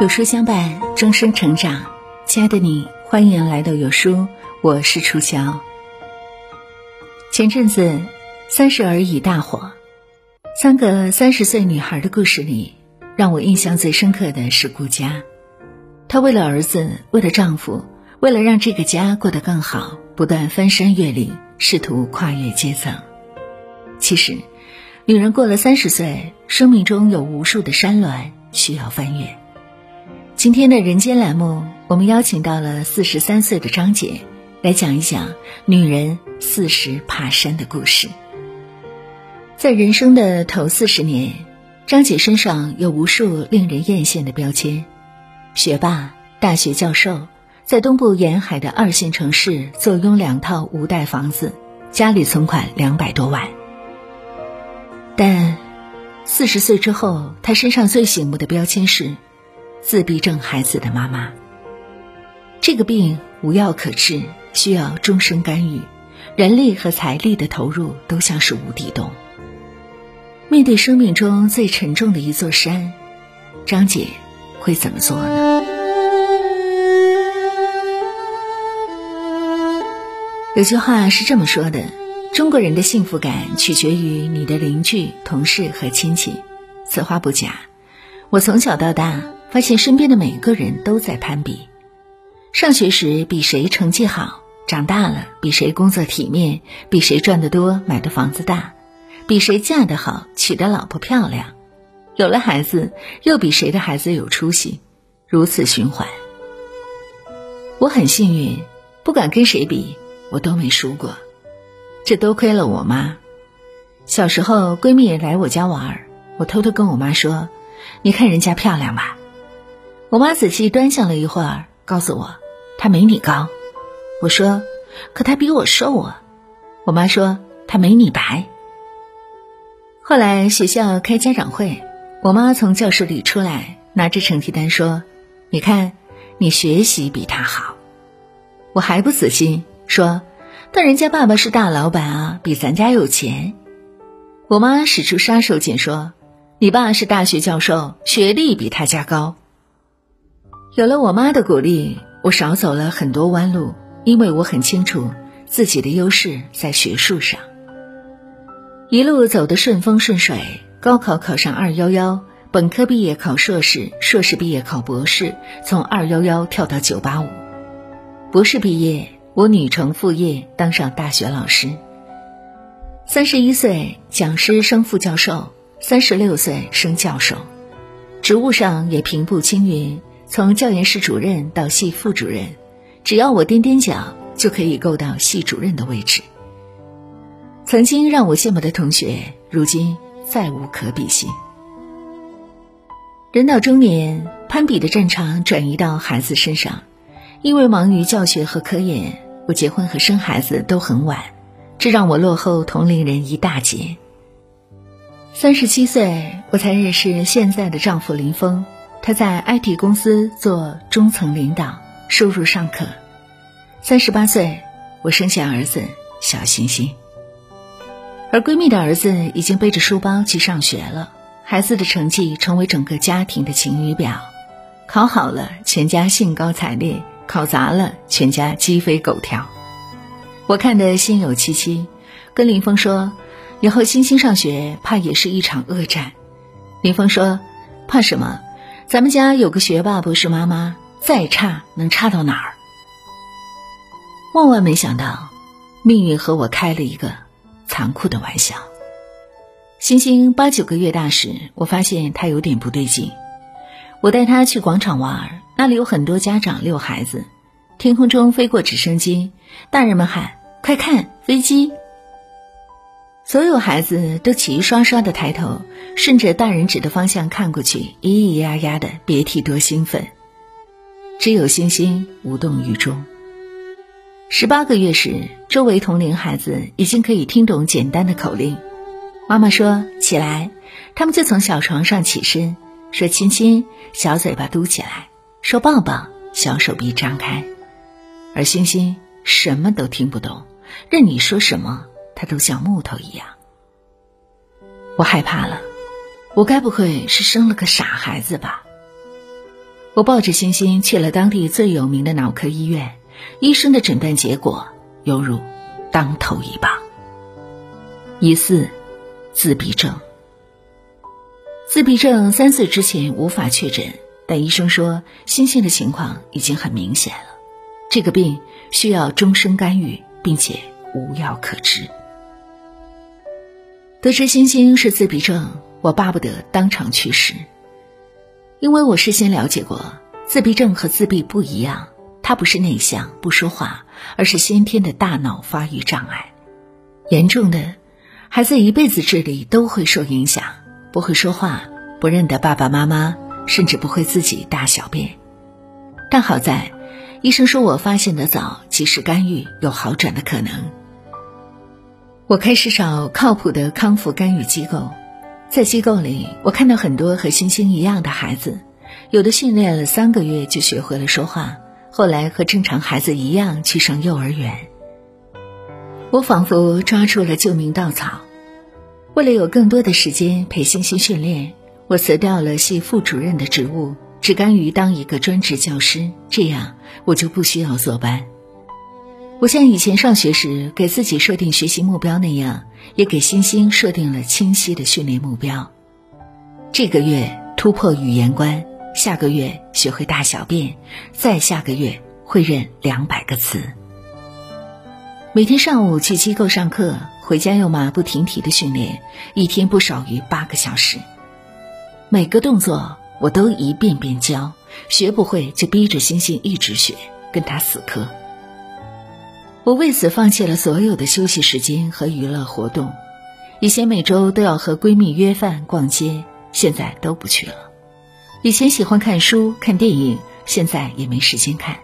有书相伴，终生成长。亲爱的你，欢迎来到有书，我是楚乔。前阵子《三十而已》大火，三个三十岁女孩的故事里，让我印象最深刻的是顾佳。她为了儿子，为了丈夫，为了让这个家过得更好，不断翻山越岭，试图跨越阶层。其实，女人过了三十岁，生命中有无数的山峦需要翻越。今天的人间栏目，我们邀请到了四十三岁的张姐，来讲一讲女人四十爬山的故事。在人生的头四十年，张姐身上有无数令人艳羡的标签：学霸、大学教授，在东部沿海的二线城市坐拥两套五代房子，家里存款两百多万。但四十岁之后，她身上最醒目的标签是。自闭症孩子的妈妈，这个病无药可治，需要终身干预，人力和财力的投入都像是无底洞。面对生命中最沉重的一座山，张姐会怎么做呢？有句话是这么说的：中国人的幸福感取决于你的邻居、同事和亲戚。此话不假，我从小到大。发现身边的每个人都在攀比，上学时比谁成绩好，长大了比谁工作体面，比谁赚得多，买的房子大，比谁嫁得好，娶的老婆漂亮，有了孩子又比谁的孩子有出息，如此循环。我很幸运，不管跟谁比，我都没输过，这多亏了我妈。小时候闺蜜来我家玩儿，我偷偷跟我妈说：“你看人家漂亮吧。”我妈仔细端详了一会儿，告诉我，她没你高。我说，可她比我瘦啊。我妈说，她没你白。后来学校开家长会，我妈从教室里出来，拿着成绩单说：“你看，你学习比她好。”我还不死心，说：“但人家爸爸是大老板啊，比咱家有钱。”我妈使出杀手锏说：“你爸是大学教授，学历比他家高。”有了我妈的鼓励，我少走了很多弯路，因为我很清楚自己的优势在学术上。一路走得顺风顺水，高考考上二幺幺，本科毕业考硕士，硕士毕业考博士，从二幺幺跳到九八五，博士毕业，我女承父业，当上大学老师。三十一岁讲师升副教授，三十六岁升教授，职务上也平步青云。从教研室主任到系副主任，只要我踮踮脚，就可以够到系主任的位置。曾经让我羡慕的同学，如今再无可比性。人到中年，攀比的战场转移到孩子身上，因为忙于教学和科研，我结婚和生孩子都很晚，这让我落后同龄人一大截。三十七岁，我才认识现在的丈夫林峰。他在 IT 公司做中层领导，收入尚可。三十八岁，我生下儿子小星星。而闺蜜的儿子已经背着书包去上学了，孩子的成绩成为整个家庭的晴雨表。考好了，全家兴高采烈；考砸了，全家鸡飞狗跳。我看得心有戚戚，跟林峰说：“以后星星上学，怕也是一场恶战。”林峰说：“怕什么？”咱们家有个学霸，不是妈妈，再差能差到哪儿？万万没想到，命运和我开了一个残酷的玩笑。星星八九个月大时，我发现他有点不对劲。我带他去广场玩，那里有很多家长遛孩子。天空中飞过直升机，大人们喊：“快看，飞机！”所有孩子都齐刷刷的抬头，顺着大人指的方向看过去，咿咿呀呀的，别提多兴奋。只有星星无动于衷。十八个月时，周围同龄孩子已经可以听懂简单的口令。妈妈说起来，他们就从小床上起身，说亲亲，小嘴巴嘟起来；说抱抱，小手臂张开。而星星什么都听不懂，任你说什么。他都像木头一样，我害怕了，我该不会是生了个傻孩子吧？我抱着欣欣去了当地最有名的脑科医院，医生的诊断结果犹如当头一棒，疑似自闭症。自闭症三岁之前无法确诊，但医生说欣欣的情况已经很明显了，这个病需要终身干预，并且无药可治。得知星星是自闭症，我巴不得当场去世。因为我事先了解过，自闭症和自闭不一样，它不是内向不说话，而是先天的大脑发育障碍。严重的，孩子一辈子智力都会受影响，不会说话，不认得爸爸妈妈，甚至不会自己大小便。但好在，医生说我发现的早，及时干预有好转的可能。我开始找靠谱的康复干预机构。在机构里，我看到很多和星星一样的孩子，有的训练了三个月就学会了说话，后来和正常孩子一样去上幼儿园。我仿佛抓住了救命稻草。为了有更多的时间陪星星训练，我辞掉了系副主任的职务，只甘于当一个专职教师，这样我就不需要坐班。我像以前上学时给自己设定学习目标那样，也给星星设定了清晰的训练目标。这个月突破语言关，下个月学会大小便，再下个月会认两百个词。每天上午去机构上课，回家又马不停蹄的训练，一天不少于八个小时。每个动作我都一遍遍教，学不会就逼着星星一直学，跟他死磕。我为此放弃了所有的休息时间和娱乐活动。以前每周都要和闺蜜约饭逛街，现在都不去了。以前喜欢看书看电影，现在也没时间看。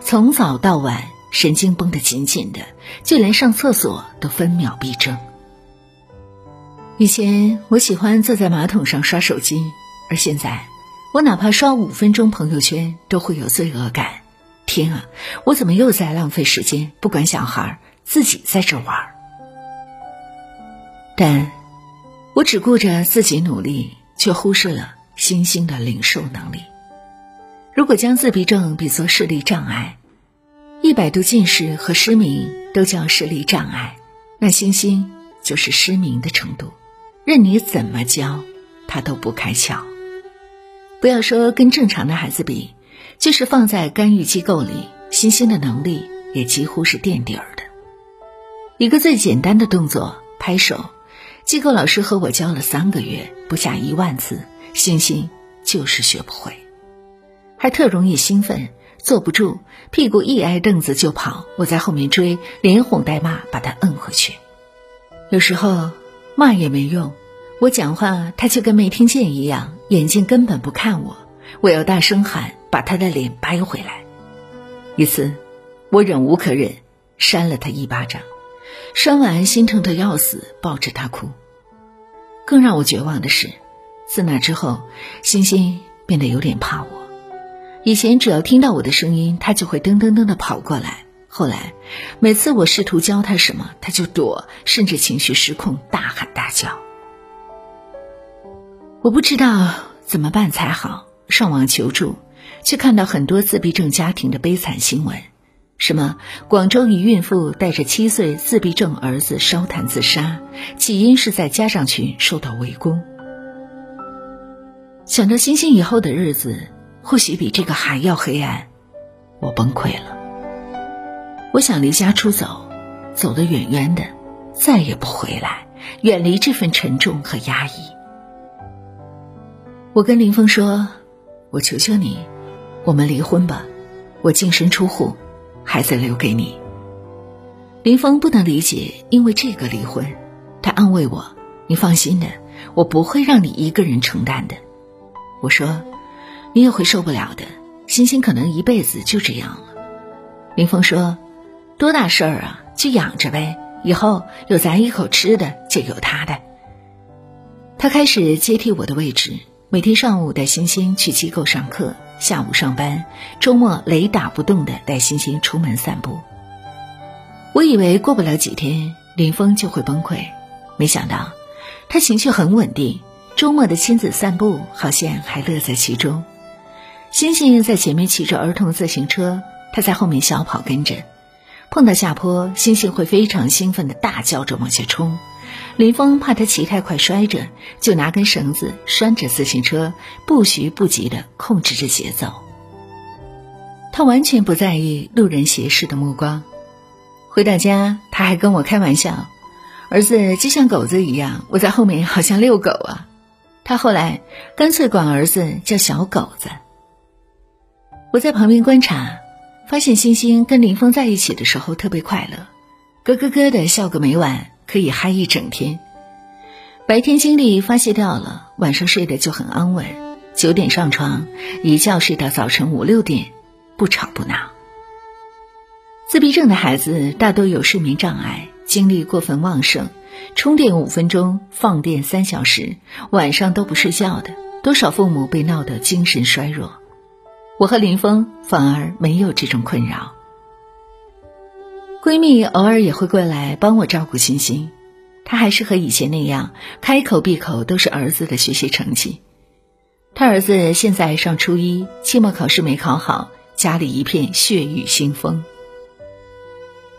从早到晚，神经绷得紧紧的，就连上厕所都分秒必争。以前我喜欢坐在马桶上刷手机，而现在，我哪怕刷五分钟朋友圈都会有罪恶感。天啊，我怎么又在浪费时间？不管小孩，自己在这玩。但，我只顾着自己努力，却忽视了星星的领受能力。如果将自闭症比作视力障碍，一百度近视和失明都叫视力障碍，那星星就是失明的程度。任你怎么教，他都不开窍。不要说跟正常的孩子比。就是放在干预机构里，欣欣的能力也几乎是垫底儿的。一个最简单的动作，拍手，机构老师和我教了三个月，不下一万次，欣欣就是学不会，还特容易兴奋，坐不住，屁股一挨凳子就跑，我在后面追，连哄带骂把他摁回去。有时候骂也没用，我讲话他就跟没听见一样，眼睛根本不看我，我要大声喊。把他的脸掰回来。一次，我忍无可忍，扇了他一巴掌，扇完心疼的要死，抱着他哭。更让我绝望的是，自那之后，星星变得有点怕我。以前只要听到我的声音，他就会噔噔噔的跑过来。后来，每次我试图教他什么，他就躲，甚至情绪失控，大喊大叫。我不知道怎么办才好，上网求助。却看到很多自闭症家庭的悲惨新闻，什么广州一孕妇带着七岁自闭症儿子烧炭自杀，起因是在家长群受到围攻。想着星星以后的日子或许比这个还要黑暗，我崩溃了。我想离家出走，走得远远的，再也不回来，远离这份沉重和压抑。我跟林峰说：“我求求你。”我们离婚吧，我净身出户，孩子留给你。林峰不能理解，因为这个离婚，他安慰我：“你放心的，我不会让你一个人承担的。”我说：“你也会受不了的，欣欣可能一辈子就这样了。”林峰说：“多大事儿啊，就养着呗，以后有咱一口吃的，就有他的。”他开始接替我的位置，每天上午带欣欣去机构上课。下午上班，周末雷打不动的带星星出门散步。我以为过不了几天，林峰就会崩溃，没想到他情绪很稳定，周末的亲子散步好像还乐在其中。星星在前面骑着儿童自行车，他在后面小跑跟着。碰到下坡，星星会非常兴奋的大叫着往前冲。林峰怕他骑太快摔着，就拿根绳子拴着自行车，不徐不急地控制着节奏。他完全不在意路人斜视的目光。回到家，他还跟我开玩笑：“儿子就像狗子一样，我在后面好像遛狗啊。”他后来干脆管儿子叫小狗子。我在旁边观察，发现星星跟林峰在一起的时候特别快乐，咯咯咯的笑个没完，可以嗨一整天。白天精力发泄掉了，晚上睡得就很安稳，九点上床，一觉睡到早晨五六点，不吵不闹。自闭症的孩子大多有睡眠障碍，精力过分旺盛，充电五分钟，放电三小时，晚上都不睡觉的，多少父母被闹得精神衰弱。我和林峰反而没有这种困扰。闺蜜偶尔也会过来帮我照顾欣欣，她还是和以前那样，开口闭口都是儿子的学习成绩。他儿子现在上初一，期末考试没考好，家里一片血雨腥风。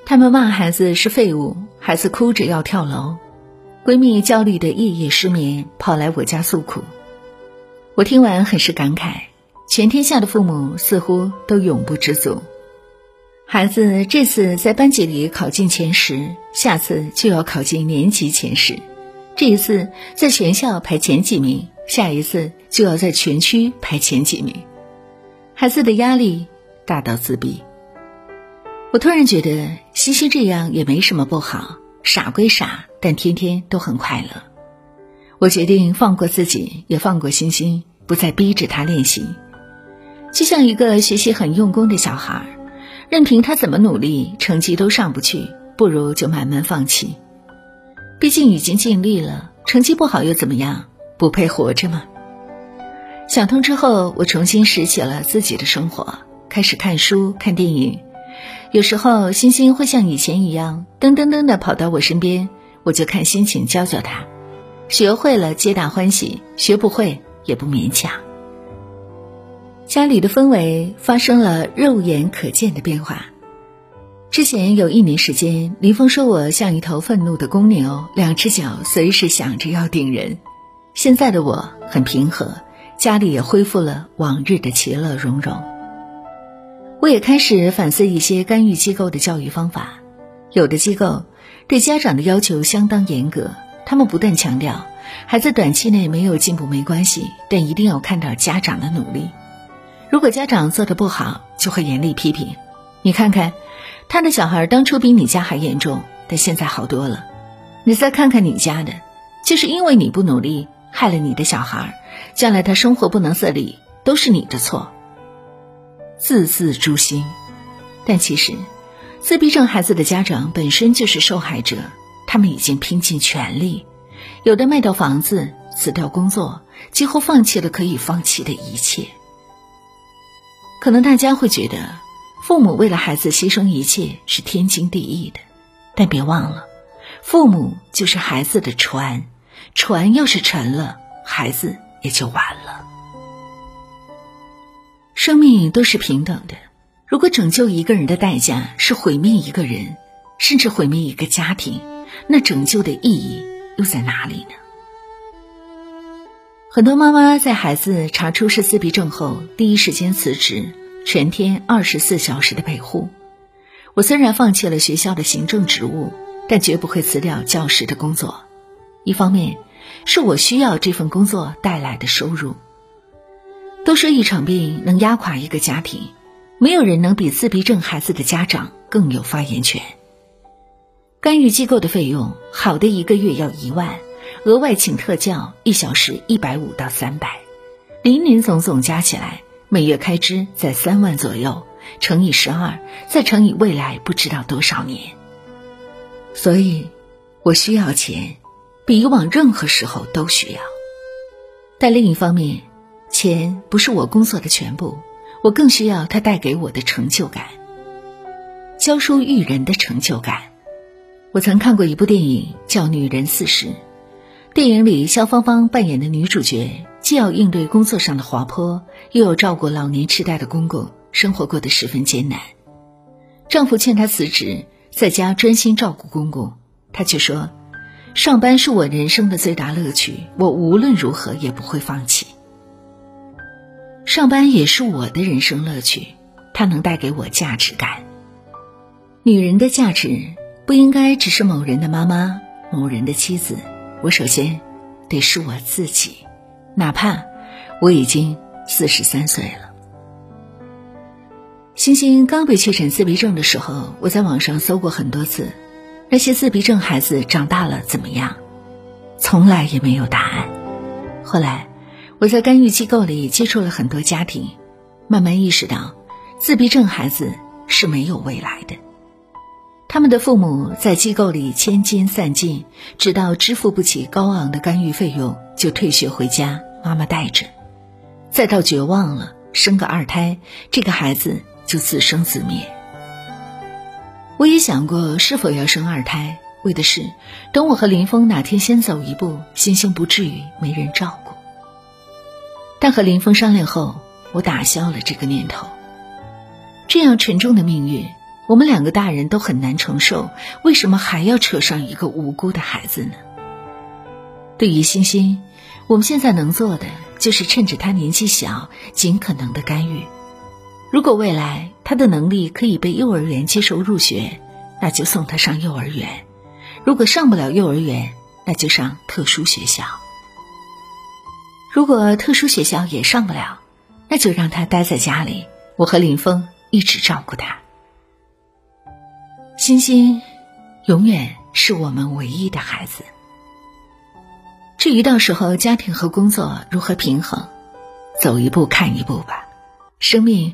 他们骂孩子是废物，孩子哭着要跳楼，闺蜜焦虑的夜夜失眠，跑来我家诉苦。我听完很是感慨。全天下的父母似乎都永不知足。孩子这次在班级里考进前十，下次就要考进年级前十；这一次在全校排前几名，下一次就要在全区排前几名。孩子的压力大到自闭。我突然觉得西西这样也没什么不好，傻归傻，但天天都很快乐。我决定放过自己，也放过星星，不再逼着他练习。就像一个学习很用功的小孩，任凭他怎么努力，成绩都上不去，不如就慢慢放弃。毕竟已经尽力了，成绩不好又怎么样？不配活着吗？想通之后，我重新拾起了自己的生活，开始看书、看电影。有时候，星星会像以前一样，噔噔噔的跑到我身边，我就看心情教教他。学会了，皆大欢喜；学不会，也不勉强。家里的氛围发生了肉眼可见的变化。之前有一年时间，林峰说我像一头愤怒的公牛，两只脚随时想着要顶人。现在的我很平和，家里也恢复了往日的其乐融融。我也开始反思一些干预机构的教育方法，有的机构对家长的要求相当严格，他们不断强调，孩子短期内没有进步没关系，但一定要看到家长的努力。如果家长做的不好，就会严厉批评。你看看，他的小孩当初比你家还严重，但现在好多了。你再看看你家的，就是因为你不努力，害了你的小孩，将来他生活不能自理，都是你的错。字字诛心。但其实，自闭症孩子的家长本身就是受害者，他们已经拼尽全力，有的卖掉房子，辞掉工作，几乎放弃了可以放弃的一切。可能大家会觉得，父母为了孩子牺牲一切是天经地义的，但别忘了，父母就是孩子的船，船要是沉了，孩子也就完了。生命都是平等的，如果拯救一个人的代价是毁灭一个人，甚至毁灭一个家庭，那拯救的意义又在哪里呢？很多妈妈在孩子查出是自闭症后，第一时间辞职，全天二十四小时的陪护。我虽然放弃了学校的行政职务，但绝不会辞掉教师的工作。一方面，是我需要这份工作带来的收入。都说一场病能压垮一个家庭，没有人能比自闭症孩子的家长更有发言权。干预机构的费用，好的一个月要一万。额外请特教一小时一百五到三百，林林总总加起来每月开支在三万左右，乘以十二，再乘以未来不知道多少年。所以，我需要钱，比以往任何时候都需要。但另一方面，钱不是我工作的全部，我更需要它带给我的成就感，教书育人的成就感。我曾看过一部电影，叫《女人四十》。电影里，肖芳芳扮演的女主角既要应对工作上的滑坡，又要照顾老年痴呆的公公，生活过得十分艰难。丈夫劝她辞职，在家专心照顾公公，她却说：“上班是我人生的最大乐趣，我无论如何也不会放弃。上班也是我的人生乐趣，它能带给我价值感。女人的价值不应该只是某人的妈妈、某人的妻子，我首先得是我自己。”哪怕我已经四十三岁了。星星刚被确诊自闭症的时候，我在网上搜过很多次，那些自闭症孩子长大了怎么样？从来也没有答案。后来我在干预机构里接触了很多家庭，慢慢意识到，自闭症孩子是没有未来的。他们的父母在机构里千金散尽，直到支付不起高昂的干预费用。就退学回家，妈妈带着，再到绝望了，生个二胎，这个孩子就自生自灭。我也想过是否要生二胎，为的是等我和林峰哪天先走一步，星星不至于没人照顾。但和林峰商量后，我打消了这个念头。这样沉重的命运，我们两个大人都很难承受，为什么还要扯上一个无辜的孩子呢？对于欣欣，我们现在能做的就是趁着他年纪小，尽可能的干预。如果未来他的能力可以被幼儿园接受入学，那就送他上幼儿园；如果上不了幼儿园，那就上特殊学校。如果特殊学校也上不了，那就让他待在家里，我和林峰一直照顾他。欣欣，永远是我们唯一的孩子。至于到时候家庭和工作如何平衡，走一步看一步吧。生命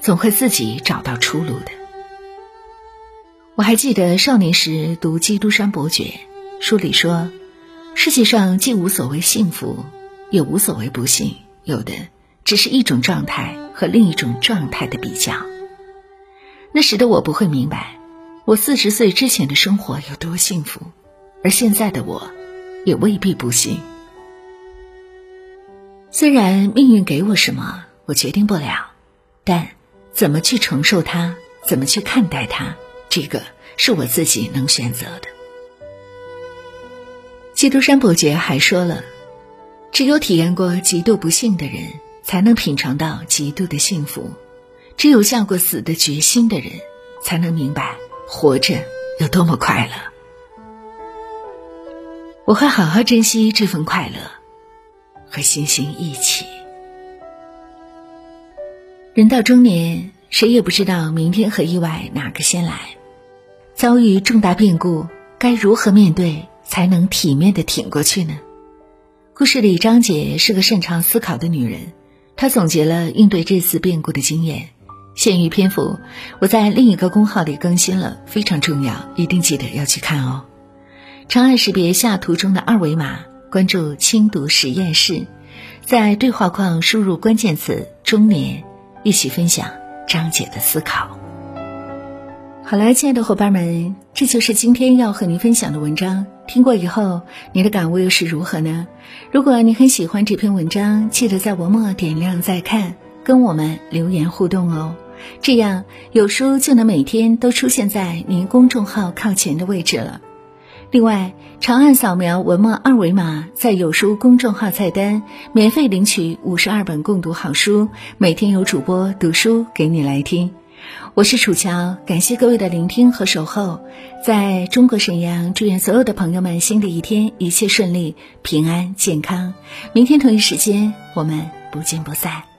总会自己找到出路的。我还记得少年时读《基督山伯爵》，书里说，世界上既无所谓幸福，也无所谓不幸，有的只是一种状态和另一种状态的比较。那时的我不会明白，我四十岁之前的生活有多幸福，而现在的我。也未必不幸。虽然命运给我什么，我决定不了，但怎么去承受它，怎么去看待它，这个是我自己能选择的。基督山伯爵还说了，只有体验过极度不幸的人，才能品尝到极度的幸福；只有下过死的决心的人，才能明白活着有多么快乐。我会好好珍惜这份快乐，和星星一起。人到中年，谁也不知道明天和意外哪个先来。遭遇重大变故，该如何面对才能体面的挺过去呢？故事里，张姐是个擅长思考的女人，她总结了应对这次变故的经验。限于篇幅，我在另一个公号里更新了，非常重要，一定记得要去看哦。长按识别下图中的二维码，关注轻读实验室，在对话框输入关键词“中年”，一起分享张姐的思考。好了，亲爱的伙伴们，这就是今天要和您分享的文章。听过以后，你的感悟又是如何呢？如果你很喜欢这篇文章，记得在文末点亮再看，跟我们留言互动哦，这样有书就能每天都出现在您公众号靠前的位置了。另外，长按扫描文末二维码，在有书公众号菜单免费领取五十二本共读好书，每天有主播读书给你来听。我是楚乔，感谢各位的聆听和守候。在中国沈阳，祝愿所有的朋友们新的一天一切顺利、平安健康。明天同一时间，我们不见不散。